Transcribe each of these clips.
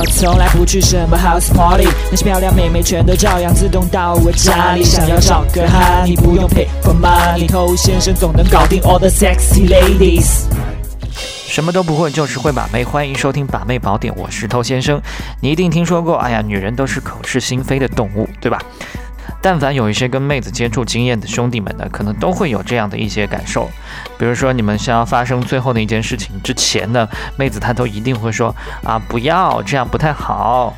我从来不去什么 house party，那些漂亮妹妹全都照样自动到我家里。想要找个哈，你不用 pay for money，偷先生总能搞定 all the sexy ladies。什么都不会，就是会把妹。欢迎收听把妹宝典，我是偷先生。你一定听说过，哎呀，女人都是口是心非的动物，对吧？但凡有一些跟妹子接触经验的兄弟们呢，可能都会有这样的一些感受。比如说，你们想要发生最后的一件事情之前呢，妹子她都一定会说啊，不要这样，不太好。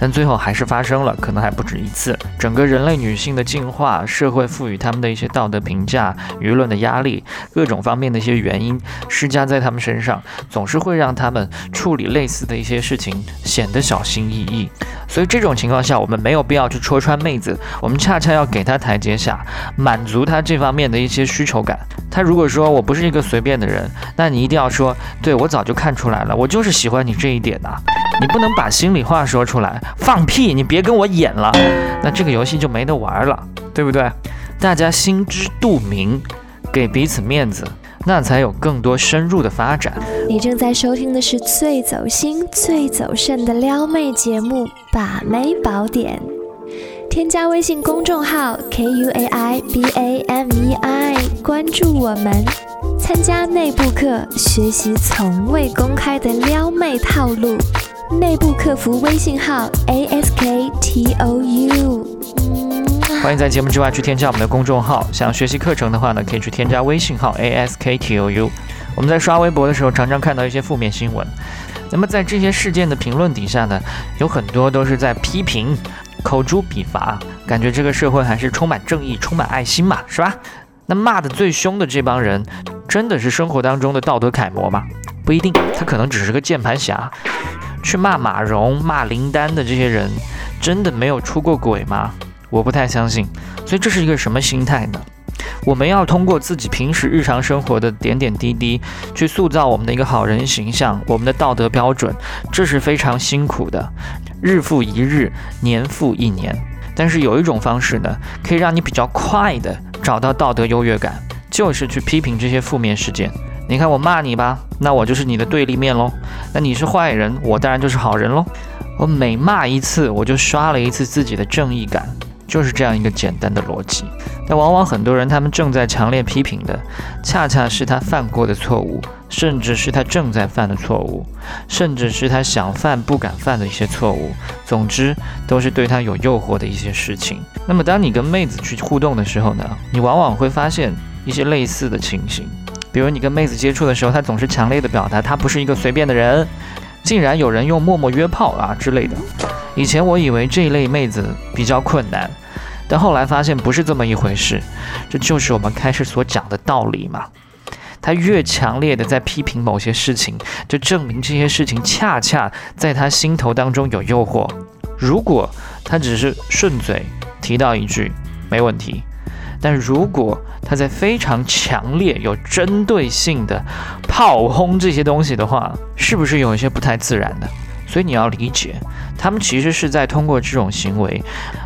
但最后还是发生了，可能还不止一次。整个人类女性的进化，社会赋予她们的一些道德评价、舆论的压力，各种方面的一些原因施加在她们身上，总是会让她们处理类似的一些事情显得小心翼翼。所以这种情况下，我们没有必要去戳穿妹子，我们恰恰要给她台阶下，满足她这方面的一些需求感。她如果说我不是一个随便的人，那你一定要说，对我早就看出来了，我就是喜欢你这一点呐。你不能把心里话说出来，放屁！你别跟我演了，那这个游戏就没得玩了，对不对？大家心知肚明，给彼此面子，那才有更多深入的发展。你正在收听的是最走心、最走肾的撩妹节目《把妹宝典》，添加微信公众号 k u a i b a m e i，关注我们，参加内部课，学习从未公开的撩妹套路。内部客服微信号 a s k t o u，欢迎在节目之外去添加我们的公众号。想学习课程的话呢，可以去添加微信号 a s k t o u。我们在刷微博的时候，常常看到一些负面新闻。那么在这些事件的评论底下呢，有很多都是在批评，口诛笔伐，感觉这个社会还是充满正义、充满爱心嘛，是吧？那骂的最凶的这帮人，真的是生活当中的道德楷模吗？不一定，他可能只是个键盘侠。去骂马蓉、骂林丹的这些人，真的没有出过轨吗？我不太相信。所以这是一个什么心态呢？我们要通过自己平时日常生活的点点滴滴，去塑造我们的一个好人形象，我们的道德标准，这是非常辛苦的，日复一日，年复一年。但是有一种方式呢，可以让你比较快的找到道德优越感，就是去批评这些负面事件。你看我骂你吧，那我就是你的对立面喽。那你是坏人，我当然就是好人喽。我每骂一次，我就刷了一次自己的正义感，就是这样一个简单的逻辑。但往往很多人他们正在强烈批评的，恰恰是他犯过的错误，甚至是他正在犯的错误，甚至是他想犯不敢犯的一些错误。总之，都是对他有诱惑的一些事情。那么，当你跟妹子去互动的时候呢，你往往会发现一些类似的情形。比如你跟妹子接触的时候，她总是强烈的表达她不是一个随便的人，竟然有人用陌陌约炮啊之类的。以前我以为这一类妹子比较困难，但后来发现不是这么一回事。这就是我们开始所讲的道理嘛。她越强烈的在批评某些事情，就证明这些事情恰恰在她心头当中有诱惑。如果她只是顺嘴提到一句，没问题。但如果他在非常强烈、有针对性的炮轰这些东西的话，是不是有一些不太自然的？所以你要理解，他们其实是在通过这种行为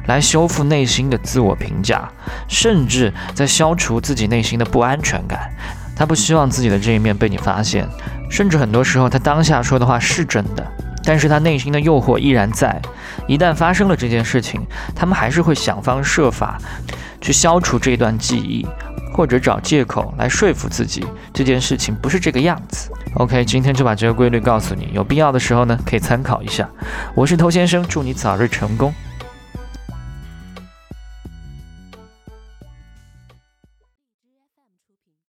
来修复内心的自我评价，甚至在消除自己内心的不安全感。他不希望自己的这一面被你发现，甚至很多时候他当下说的话是真的，但是他内心的诱惑依然在。一旦发生了这件事情，他们还是会想方设法。去消除这段记忆，或者找借口来说服自己这件事情不是这个样子。OK，今天就把这个规律告诉你，有必要的时候呢可以参考一下。我是头先生，祝你早日成功。